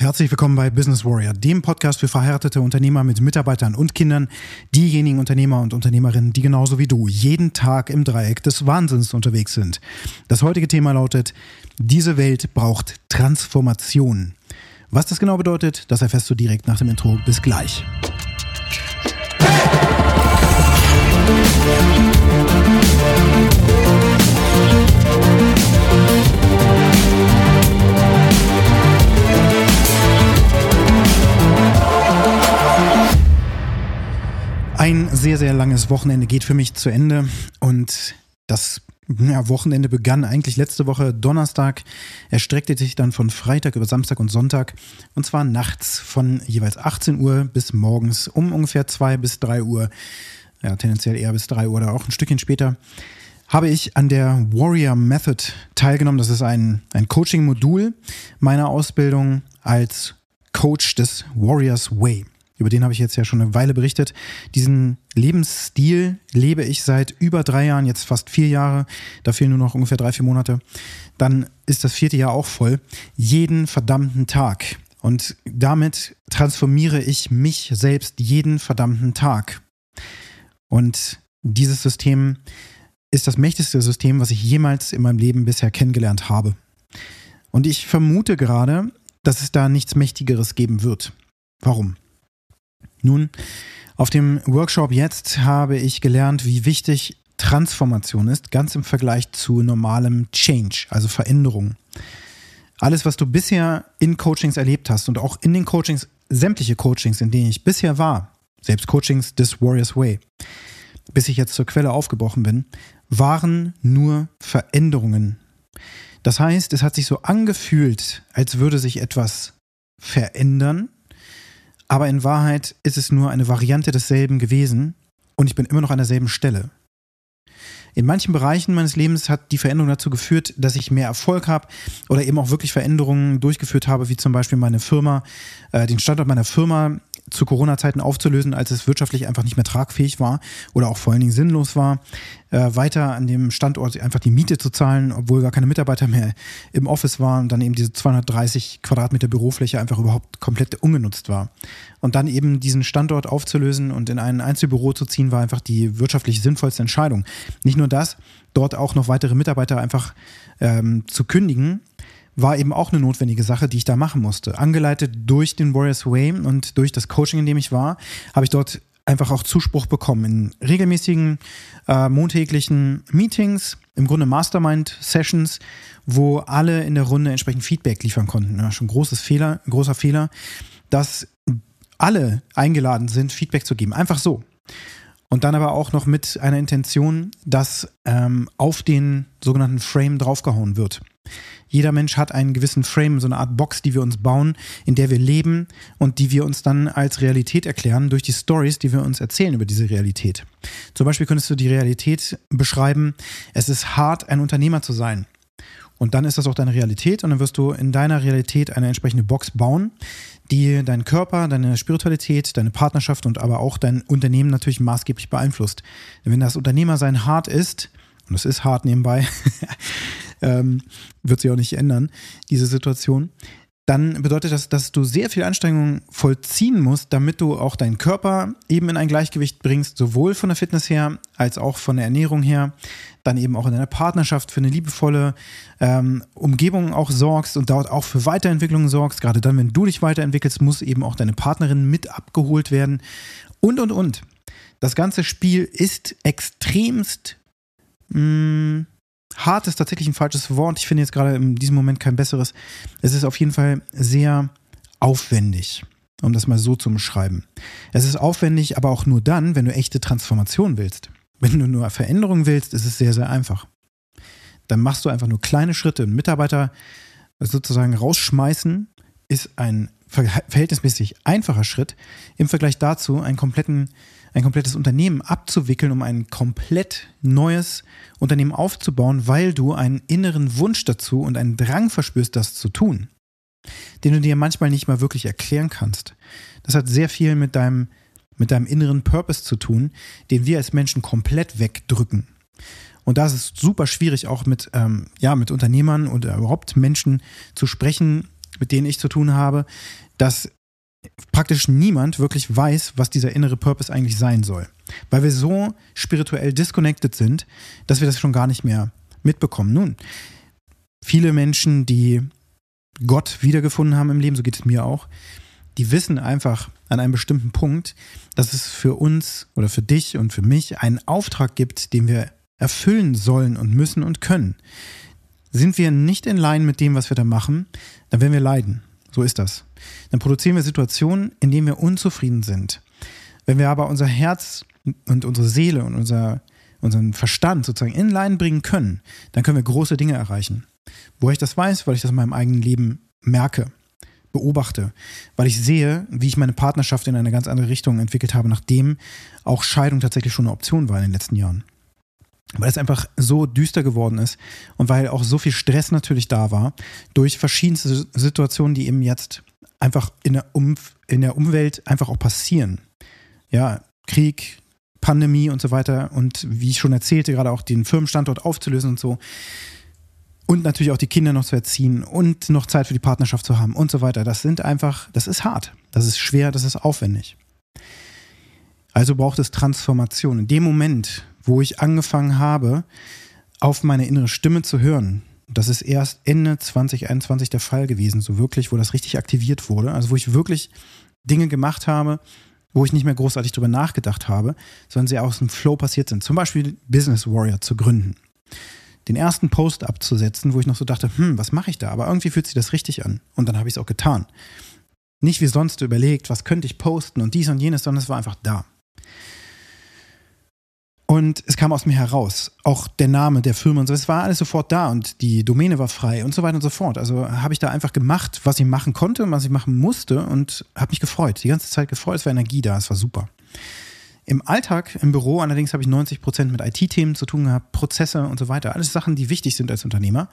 Herzlich willkommen bei Business Warrior, dem Podcast für verheiratete Unternehmer mit Mitarbeitern und Kindern, diejenigen Unternehmer und Unternehmerinnen, die genauso wie du jeden Tag im Dreieck des Wahnsinns unterwegs sind. Das heutige Thema lautet, diese Welt braucht Transformation. Was das genau bedeutet, das erfährst du direkt nach dem Intro. Bis gleich. Ein sehr, sehr langes Wochenende geht für mich zu Ende. Und das ja, Wochenende begann eigentlich letzte Woche Donnerstag, erstreckte sich dann von Freitag über Samstag und Sonntag. Und zwar nachts von jeweils 18 Uhr bis morgens um ungefähr 2 bis 3 Uhr, ja tendenziell eher bis 3 Uhr oder auch ein Stückchen später, habe ich an der Warrior Method teilgenommen. Das ist ein, ein Coaching-Modul meiner Ausbildung als Coach des Warriors Way über den habe ich jetzt ja schon eine Weile berichtet. Diesen Lebensstil lebe ich seit über drei Jahren, jetzt fast vier Jahre. Da fehlen nur noch ungefähr drei, vier Monate. Dann ist das vierte Jahr auch voll. Jeden verdammten Tag. Und damit transformiere ich mich selbst jeden verdammten Tag. Und dieses System ist das mächtigste System, was ich jemals in meinem Leben bisher kennengelernt habe. Und ich vermute gerade, dass es da nichts Mächtigeres geben wird. Warum? Nun, auf dem Workshop jetzt habe ich gelernt, wie wichtig Transformation ist, ganz im Vergleich zu normalem Change, also Veränderung. Alles, was du bisher in Coachings erlebt hast und auch in den Coachings, sämtliche Coachings, in denen ich bisher war, selbst Coachings des Warriors Way, bis ich jetzt zur Quelle aufgebrochen bin, waren nur Veränderungen. Das heißt, es hat sich so angefühlt, als würde sich etwas verändern, aber in Wahrheit ist es nur eine Variante desselben gewesen und ich bin immer noch an derselben Stelle. In manchen Bereichen meines Lebens hat die Veränderung dazu geführt, dass ich mehr Erfolg habe oder eben auch wirklich Veränderungen durchgeführt habe, wie zum Beispiel meine Firma, äh, den Standort meiner Firma zu Corona-Zeiten aufzulösen, als es wirtschaftlich einfach nicht mehr tragfähig war oder auch vor allen Dingen sinnlos war, äh, weiter an dem Standort einfach die Miete zu zahlen, obwohl gar keine Mitarbeiter mehr im Office waren und dann eben diese 230 Quadratmeter Bürofläche einfach überhaupt komplett ungenutzt war. Und dann eben diesen Standort aufzulösen und in ein Einzelbüro zu ziehen, war einfach die wirtschaftlich sinnvollste Entscheidung. Nicht nur das, dort auch noch weitere Mitarbeiter einfach ähm, zu kündigen, war eben auch eine notwendige Sache, die ich da machen musste. Angeleitet durch den Warriors Way und durch das Coaching, in dem ich war, habe ich dort einfach auch Zuspruch bekommen in regelmäßigen äh, montäglichen Meetings, im Grunde Mastermind-Sessions, wo alle in der Runde entsprechend Feedback liefern konnten. Ja, schon großes Fehler, großer Fehler, dass alle eingeladen sind, Feedback zu geben. Einfach so. Und dann aber auch noch mit einer Intention, dass ähm, auf den sogenannten Frame draufgehauen wird. Jeder Mensch hat einen gewissen Frame, so eine Art Box, die wir uns bauen, in der wir leben und die wir uns dann als Realität erklären durch die Stories, die wir uns erzählen über diese Realität. Zum Beispiel könntest du die Realität beschreiben, es ist hart, ein Unternehmer zu sein. Und dann ist das auch deine Realität und dann wirst du in deiner Realität eine entsprechende Box bauen, die deinen Körper, deine Spiritualität, deine Partnerschaft und aber auch dein Unternehmen natürlich maßgeblich beeinflusst. Denn wenn das Unternehmersein hart ist, und es ist hart nebenbei, ähm, wird sich auch nicht ändern, diese Situation, dann bedeutet das, dass du sehr viel Anstrengung vollziehen musst, damit du auch deinen Körper eben in ein Gleichgewicht bringst, sowohl von der Fitness her als auch von der Ernährung her, dann eben auch in deiner Partnerschaft für eine liebevolle ähm, Umgebung auch sorgst und dort auch für Weiterentwicklung sorgst. Gerade dann, wenn du dich weiterentwickelst, muss eben auch deine Partnerin mit abgeholt werden und, und, und. Das ganze Spiel ist extremst mh, mm, hart ist tatsächlich ein falsches Wort. Ich finde jetzt gerade in diesem Moment kein besseres. Es ist auf jeden Fall sehr aufwendig, um das mal so zu beschreiben. Es ist aufwendig, aber auch nur dann, wenn du echte Transformation willst. Wenn du nur Veränderung willst, ist es sehr, sehr einfach. Dann machst du einfach nur kleine Schritte. Ein Mitarbeiter sozusagen rausschmeißen ist ein verhältnismäßig einfacher Schritt im Vergleich dazu, einen kompletten ein komplettes Unternehmen abzuwickeln, um ein komplett neues Unternehmen aufzubauen, weil du einen inneren Wunsch dazu und einen Drang verspürst, das zu tun, den du dir manchmal nicht mal wirklich erklären kannst. Das hat sehr viel mit deinem, mit deinem inneren Purpose zu tun, den wir als Menschen komplett wegdrücken. Und da ist es super schwierig, auch mit, ähm, ja, mit Unternehmern oder überhaupt Menschen zu sprechen, mit denen ich zu tun habe, dass praktisch niemand wirklich weiß, was dieser innere Purpose eigentlich sein soll. Weil wir so spirituell disconnected sind, dass wir das schon gar nicht mehr mitbekommen. Nun, viele Menschen, die Gott wiedergefunden haben im Leben, so geht es mir auch, die wissen einfach an einem bestimmten Punkt, dass es für uns oder für dich und für mich einen Auftrag gibt, den wir erfüllen sollen und müssen und können. Sind wir nicht in Line mit dem, was wir da machen, dann werden wir leiden. So ist das. Dann produzieren wir Situationen, in denen wir unzufrieden sind. Wenn wir aber unser Herz und unsere Seele und unser, unseren Verstand sozusagen in Line bringen können, dann können wir große Dinge erreichen. Wo ich das weiß, weil ich das in meinem eigenen Leben merke, beobachte, weil ich sehe, wie ich meine Partnerschaft in eine ganz andere Richtung entwickelt habe, nachdem auch Scheidung tatsächlich schon eine Option war in den letzten Jahren weil es einfach so düster geworden ist und weil auch so viel Stress natürlich da war durch verschiedenste Situationen, die eben jetzt einfach in der, um in der Umwelt einfach auch passieren. Ja, Krieg, Pandemie und so weiter und wie ich schon erzählte, gerade auch den Firmenstandort aufzulösen und so. Und natürlich auch die Kinder noch zu erziehen und noch Zeit für die Partnerschaft zu haben und so weiter. Das sind einfach, das ist hart, das ist schwer, das ist aufwendig. Also braucht es Transformation. In dem Moment, wo ich angefangen habe, auf meine innere Stimme zu hören. Das ist erst Ende 2021 der Fall gewesen, so wirklich, wo das richtig aktiviert wurde. Also wo ich wirklich Dinge gemacht habe, wo ich nicht mehr großartig drüber nachgedacht habe, sondern sie aus dem Flow passiert sind. Zum Beispiel Business Warrior zu gründen. Den ersten Post abzusetzen, wo ich noch so dachte, hm, was mache ich da? Aber irgendwie fühlt sich das richtig an. Und dann habe ich es auch getan. Nicht wie sonst überlegt, was könnte ich posten und dies und jenes, sondern es war einfach da. Und es kam aus mir heraus. Auch der Name der Firma und so. Es war alles sofort da und die Domäne war frei und so weiter und so fort. Also habe ich da einfach gemacht, was ich machen konnte und was ich machen musste und habe mich gefreut. Die ganze Zeit gefreut. Es war Energie da. Es war super. Im Alltag, im Büro allerdings habe ich 90 Prozent mit IT-Themen zu tun gehabt, Prozesse und so weiter. Alles Sachen, die wichtig sind als Unternehmer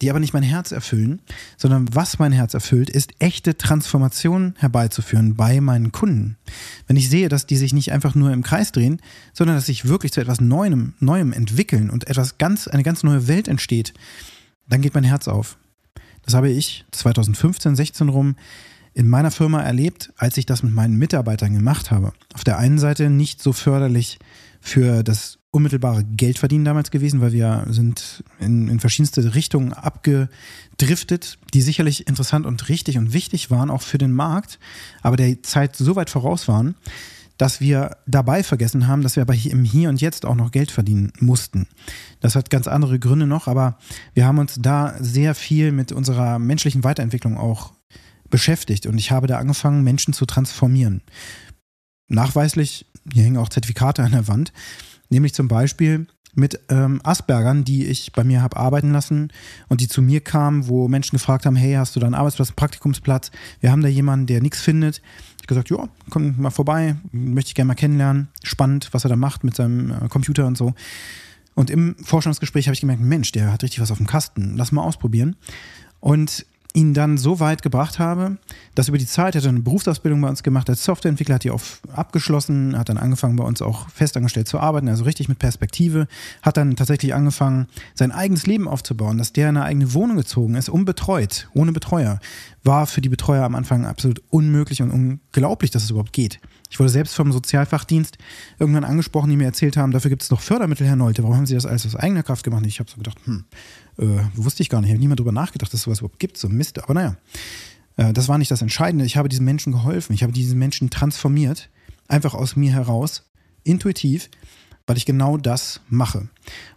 die aber nicht mein Herz erfüllen, sondern was mein Herz erfüllt, ist echte Transformation herbeizuführen bei meinen Kunden. Wenn ich sehe, dass die sich nicht einfach nur im Kreis drehen, sondern dass sich wirklich zu etwas Neuem, Neuem entwickeln und etwas ganz, eine ganz neue Welt entsteht, dann geht mein Herz auf. Das habe ich 2015, 16 rum in meiner Firma erlebt, als ich das mit meinen Mitarbeitern gemacht habe. Auf der einen Seite nicht so förderlich für das unmittelbare Geldverdienen damals gewesen, weil wir sind in, in verschiedenste Richtungen abgedriftet, die sicherlich interessant und richtig und wichtig waren, auch für den Markt, aber der Zeit so weit voraus waren, dass wir dabei vergessen haben, dass wir aber im Hier und Jetzt auch noch Geld verdienen mussten. Das hat ganz andere Gründe noch, aber wir haben uns da sehr viel mit unserer menschlichen Weiterentwicklung auch beschäftigt und ich habe da angefangen, Menschen zu transformieren. Nachweislich, hier hängen auch Zertifikate an der Wand, Nämlich zum Beispiel mit ähm, Aspergern, die ich bei mir habe arbeiten lassen und die zu mir kamen, wo Menschen gefragt haben, hey, hast du da einen Arbeitsplatz, einen Praktikumsplatz? Wir haben da jemanden, der nichts findet. Ich gesagt, ja, komm mal vorbei, möchte ich gerne mal kennenlernen. Spannend, was er da macht mit seinem äh, Computer und so. Und im Forschungsgespräch habe ich gemerkt, Mensch, der hat richtig was auf dem Kasten. Lass mal ausprobieren. Und ihn dann so weit gebracht habe, dass über die Zeit, er hat eine Berufsausbildung bei uns gemacht als Softwareentwickler, hat die auch abgeschlossen, hat dann angefangen bei uns auch festangestellt zu arbeiten, also richtig mit Perspektive, hat dann tatsächlich angefangen, sein eigenes Leben aufzubauen, dass der in eine eigene Wohnung gezogen ist, unbetreut, ohne Betreuer, war für die Betreuer am Anfang absolut unmöglich und unglaublich, dass es überhaupt geht. Ich wurde selbst vom Sozialfachdienst irgendwann angesprochen, die mir erzählt haben, dafür gibt es noch Fördermittel, Herr Nolte. Warum haben Sie das alles aus eigener Kraft gemacht? Ich habe so gedacht, hm, äh, wusste ich gar nicht. Ich habe niemand drüber nachgedacht, dass es sowas überhaupt gibt, so Mist. Aber naja, äh, das war nicht das Entscheidende. Ich habe diesen Menschen geholfen. Ich habe diesen Menschen transformiert, einfach aus mir heraus, intuitiv, weil ich genau das mache.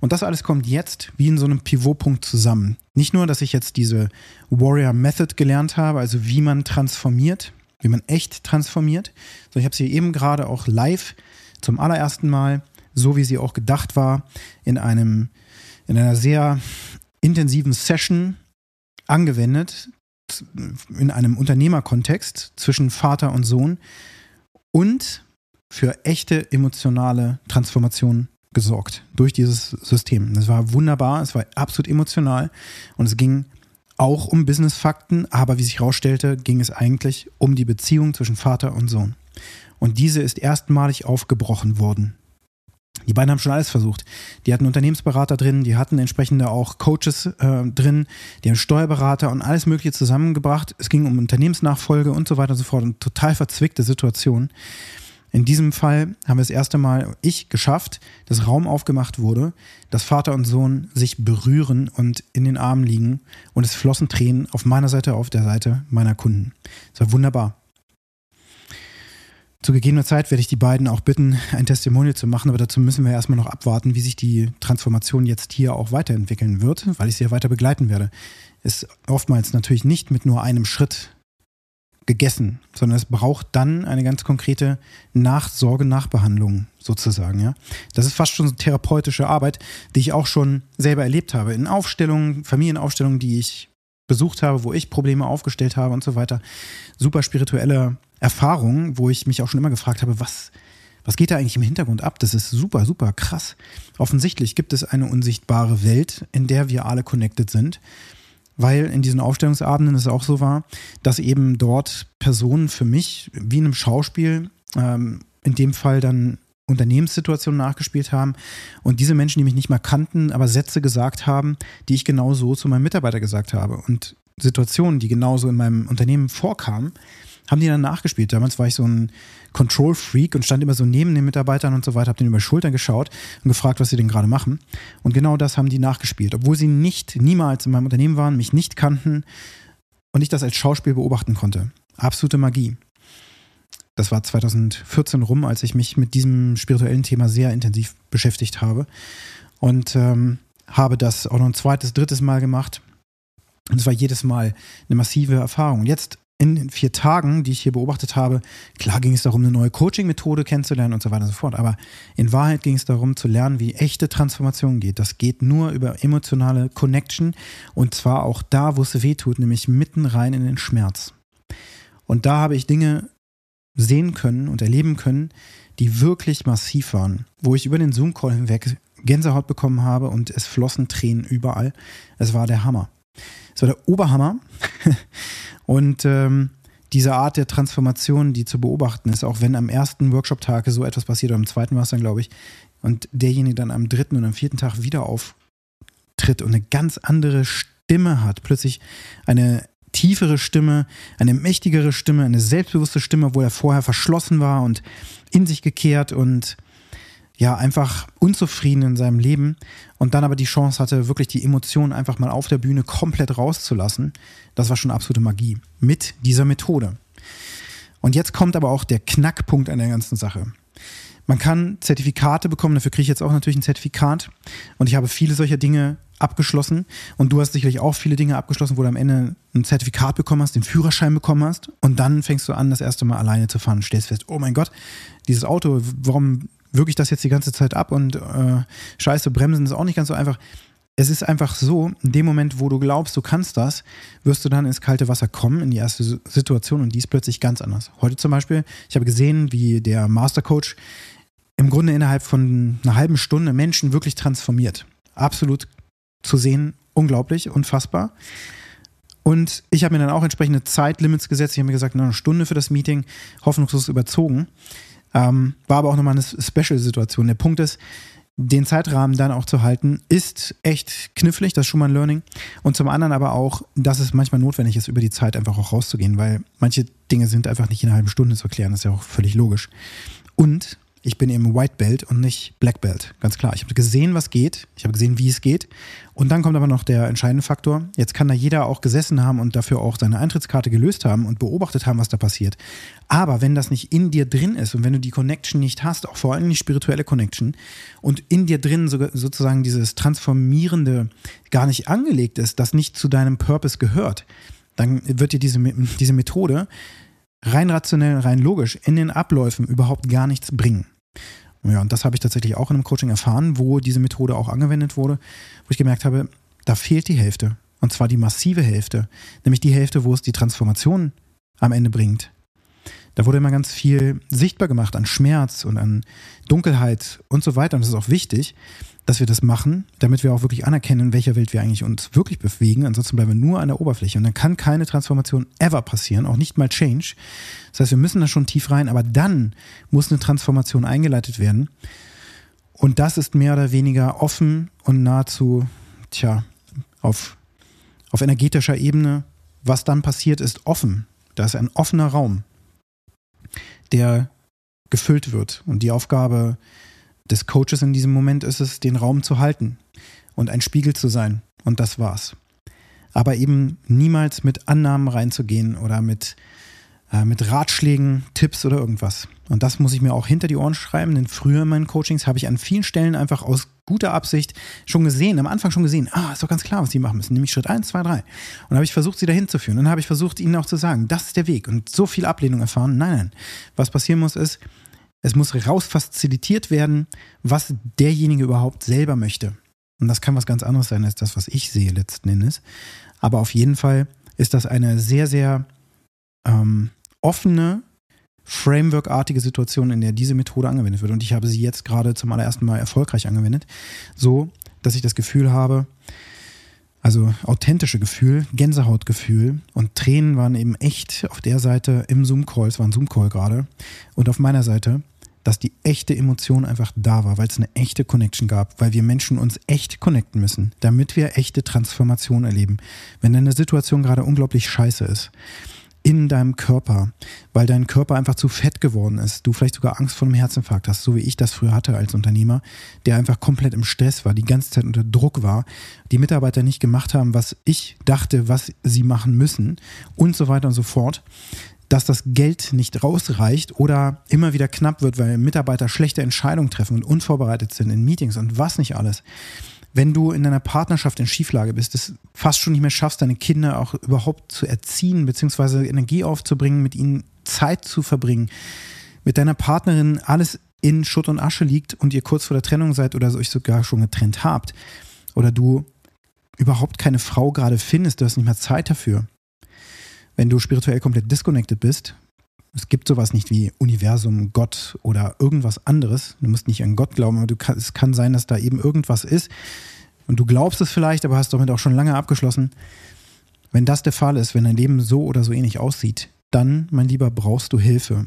Und das alles kommt jetzt wie in so einem Pivotpunkt zusammen. Nicht nur, dass ich jetzt diese Warrior Method gelernt habe, also wie man transformiert, wie man echt transformiert. So, ich habe sie eben gerade auch live zum allerersten Mal, so wie sie auch gedacht war, in einem, in einer sehr intensiven Session angewendet, in einem Unternehmerkontext zwischen Vater und Sohn und für echte emotionale Transformation gesorgt durch dieses System. Das war wunderbar, es war absolut emotional und es ging auch um Business-Fakten, aber wie sich herausstellte, ging es eigentlich um die Beziehung zwischen Vater und Sohn. Und diese ist erstmalig aufgebrochen worden. Die beiden haben schon alles versucht. Die hatten Unternehmensberater drin, die hatten entsprechende auch Coaches äh, drin, die haben Steuerberater und alles Mögliche zusammengebracht. Es ging um Unternehmensnachfolge und so weiter und so fort. Eine total verzwickte Situation. In diesem Fall haben wir das erste Mal ich geschafft, dass Raum aufgemacht wurde, dass Vater und Sohn sich berühren und in den Armen liegen und es flossen Tränen auf meiner Seite, auf der Seite meiner Kunden. Es war wunderbar. Zu gegebener Zeit werde ich die beiden auch bitten, ein Testimonial zu machen, aber dazu müssen wir erstmal noch abwarten, wie sich die Transformation jetzt hier auch weiterentwickeln wird, weil ich sie ja weiter begleiten werde. Ist oftmals natürlich nicht mit nur einem Schritt gegessen, sondern es braucht dann eine ganz konkrete Nachsorge, Nachbehandlung sozusagen. Ja, das ist fast schon so therapeutische Arbeit, die ich auch schon selber erlebt habe in Aufstellungen, Familienaufstellungen, die ich besucht habe, wo ich Probleme aufgestellt habe und so weiter. Super spirituelle Erfahrungen, wo ich mich auch schon immer gefragt habe, was was geht da eigentlich im Hintergrund ab? Das ist super, super krass. Offensichtlich gibt es eine unsichtbare Welt, in der wir alle connected sind weil in diesen Aufstellungsabenden es auch so war, dass eben dort Personen für mich, wie in einem Schauspiel, ähm, in dem Fall dann Unternehmenssituationen nachgespielt haben und diese Menschen, die mich nicht mal kannten, aber Sätze gesagt haben, die ich genau so zu meinem Mitarbeiter gesagt habe. Und Situationen, die genauso in meinem Unternehmen vorkamen, haben die dann nachgespielt. Damals war ich so ein Control-Freak und stand immer so neben den Mitarbeitern und so weiter, habe denen über Schultern geschaut und gefragt, was sie denn gerade machen. Und genau das haben die nachgespielt, obwohl sie nicht, niemals in meinem Unternehmen waren, mich nicht kannten und ich das als Schauspiel beobachten konnte. Absolute Magie. Das war 2014 rum, als ich mich mit diesem spirituellen Thema sehr intensiv beschäftigt habe und ähm, habe das auch noch ein zweites, drittes Mal gemacht. Und es war jedes Mal eine massive Erfahrung. Jetzt in den vier Tagen, die ich hier beobachtet habe, klar ging es darum, eine neue Coaching-Methode kennenzulernen und so weiter und so fort. Aber in Wahrheit ging es darum, zu lernen, wie echte Transformation geht. Das geht nur über emotionale Connection und zwar auch da, wo es weh tut, nämlich mitten rein in den Schmerz. Und da habe ich Dinge sehen können und erleben können, die wirklich massiv waren, wo ich über den Zoom-Call hinweg Gänsehaut bekommen habe und es flossen Tränen überall. Es war der Hammer. Es war der Oberhammer. Und ähm, diese Art der Transformation, die zu beobachten ist, auch wenn am ersten Workshop-Tag so etwas passiert, oder am zweiten war es dann, glaube ich, und derjenige dann am dritten und am vierten Tag wieder auftritt und eine ganz andere Stimme hat, plötzlich eine tiefere Stimme, eine mächtigere Stimme, eine selbstbewusste Stimme, wo er vorher verschlossen war und in sich gekehrt und ja, einfach unzufrieden in seinem Leben und dann aber die Chance hatte, wirklich die Emotionen einfach mal auf der Bühne komplett rauszulassen, das war schon absolute Magie mit dieser Methode. Und jetzt kommt aber auch der Knackpunkt an der ganzen Sache. Man kann Zertifikate bekommen, dafür kriege ich jetzt auch natürlich ein Zertifikat. Und ich habe viele solcher Dinge abgeschlossen. Und du hast sicherlich auch viele Dinge abgeschlossen, wo du am Ende ein Zertifikat bekommen hast, den Führerschein bekommen hast. Und dann fängst du an, das erste Mal alleine zu fahren und stellst fest, oh mein Gott, dieses Auto, warum wirke ich das jetzt die ganze Zeit ab und äh, scheiße, bremsen ist auch nicht ganz so einfach. Es ist einfach so, in dem Moment, wo du glaubst, du kannst das, wirst du dann ins kalte Wasser kommen, in die erste Situation und die ist plötzlich ganz anders. Heute zum Beispiel, ich habe gesehen, wie der Mastercoach im Grunde innerhalb von einer halben Stunde Menschen wirklich transformiert. Absolut zu sehen, unglaublich, unfassbar. Und ich habe mir dann auch entsprechende Zeitlimits gesetzt. Ich habe mir gesagt, eine Stunde für das Meeting, hoffnungslos überzogen. Ähm, war aber auch nochmal eine Special-Situation. Der Punkt ist, den Zeitrahmen dann auch zu halten, ist echt knifflig, das ein Learning. Und zum anderen aber auch, dass es manchmal notwendig ist, über die Zeit einfach auch rauszugehen, weil manche Dinge sind einfach nicht in einer halben Stunde zu erklären, das ist ja auch völlig logisch. Und ich bin eben White Belt und nicht Black Belt. Ganz klar. Ich habe gesehen, was geht. Ich habe gesehen, wie es geht. Und dann kommt aber noch der entscheidende Faktor. Jetzt kann da jeder auch gesessen haben und dafür auch seine Eintrittskarte gelöst haben und beobachtet haben, was da passiert. Aber wenn das nicht in dir drin ist und wenn du die Connection nicht hast, auch vor allem die spirituelle Connection und in dir drin sozusagen dieses Transformierende gar nicht angelegt ist, das nicht zu deinem Purpose gehört, dann wird dir diese, diese Methode rein rationell, rein logisch in den Abläufen überhaupt gar nichts bringen. Ja, und das habe ich tatsächlich auch in einem Coaching erfahren, wo diese Methode auch angewendet wurde, wo ich gemerkt habe, da fehlt die Hälfte. Und zwar die massive Hälfte. Nämlich die Hälfte, wo es die Transformation am Ende bringt. Da wurde immer ganz viel sichtbar gemacht an Schmerz und an Dunkelheit und so weiter. Und das ist auch wichtig dass wir das machen, damit wir auch wirklich anerkennen, in welcher Welt wir eigentlich uns wirklich bewegen. Ansonsten bleiben wir nur an der Oberfläche. Und dann kann keine Transformation ever passieren, auch nicht mal Change. Das heißt, wir müssen da schon tief rein, aber dann muss eine Transformation eingeleitet werden. Und das ist mehr oder weniger offen und nahezu, tja, auf, auf energetischer Ebene. Was dann passiert, ist offen. Da ist ein offener Raum, der gefüllt wird. Und die Aufgabe des Coaches in diesem Moment ist es, den Raum zu halten und ein Spiegel zu sein. Und das war's. Aber eben niemals mit Annahmen reinzugehen oder mit, äh, mit Ratschlägen, Tipps oder irgendwas. Und das muss ich mir auch hinter die Ohren schreiben, denn früher in meinen Coachings habe ich an vielen Stellen einfach aus guter Absicht schon gesehen, am Anfang schon gesehen, ah, ist doch ganz klar, was die machen müssen, nämlich Schritt 1, 2, 3. Und habe ich versucht, sie dahin zu führen. Und dann habe ich versucht, ihnen auch zu sagen, das ist der Weg. Und so viel Ablehnung erfahren. Nein, nein. Was passieren muss, ist, es muss rausfazilitiert werden, was derjenige überhaupt selber möchte. Und das kann was ganz anderes sein als das, was ich sehe letzten Endes. Aber auf jeden Fall ist das eine sehr, sehr ähm, offene, Framework-artige Situation, in der diese Methode angewendet wird. Und ich habe sie jetzt gerade zum allerersten Mal erfolgreich angewendet. So, dass ich das Gefühl habe, also authentische Gefühl, Gänsehautgefühl und Tränen waren eben echt auf der Seite im Zoom-Call, es war ein Zoom-Call gerade, und auf meiner Seite dass die echte Emotion einfach da war, weil es eine echte Connection gab, weil wir Menschen uns echt connecten müssen, damit wir echte Transformation erleben. Wenn deine Situation gerade unglaublich scheiße ist, in deinem Körper, weil dein Körper einfach zu fett geworden ist, du vielleicht sogar Angst vor einem Herzinfarkt hast, so wie ich das früher hatte als Unternehmer, der einfach komplett im Stress war, die ganze Zeit unter Druck war, die Mitarbeiter nicht gemacht haben, was ich dachte, was sie machen müssen und so weiter und so fort dass das Geld nicht rausreicht oder immer wieder knapp wird, weil Mitarbeiter schlechte Entscheidungen treffen und unvorbereitet sind in Meetings und was nicht alles. Wenn du in deiner Partnerschaft in Schieflage bist, es fast schon nicht mehr schaffst, deine Kinder auch überhaupt zu erziehen, beziehungsweise Energie aufzubringen, mit ihnen Zeit zu verbringen, mit deiner Partnerin alles in Schutt und Asche liegt und ihr kurz vor der Trennung seid oder euch sogar schon getrennt habt, oder du überhaupt keine Frau gerade findest, du hast nicht mehr Zeit dafür, wenn du spirituell komplett disconnected bist, es gibt sowas nicht wie Universum, Gott oder irgendwas anderes. Du musst nicht an Gott glauben, aber kann, es kann sein, dass da eben irgendwas ist. Und du glaubst es vielleicht, aber hast damit auch schon lange abgeschlossen. Wenn das der Fall ist, wenn dein Leben so oder so ähnlich aussieht, dann, mein Lieber, brauchst du Hilfe.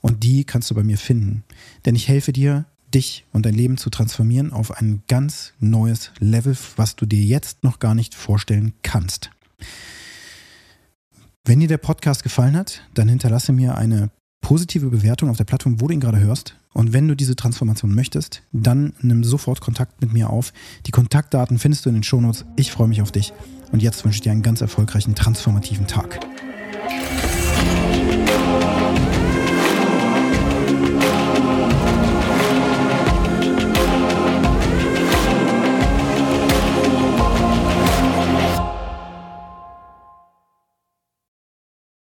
Und die kannst du bei mir finden. Denn ich helfe dir, dich und dein Leben zu transformieren auf ein ganz neues Level, was du dir jetzt noch gar nicht vorstellen kannst. Wenn dir der Podcast gefallen hat, dann hinterlasse mir eine positive Bewertung auf der Plattform, wo du ihn gerade hörst. Und wenn du diese Transformation möchtest, dann nimm sofort Kontakt mit mir auf. Die Kontaktdaten findest du in den Shownotes. Ich freue mich auf dich. Und jetzt wünsche ich dir einen ganz erfolgreichen, transformativen Tag.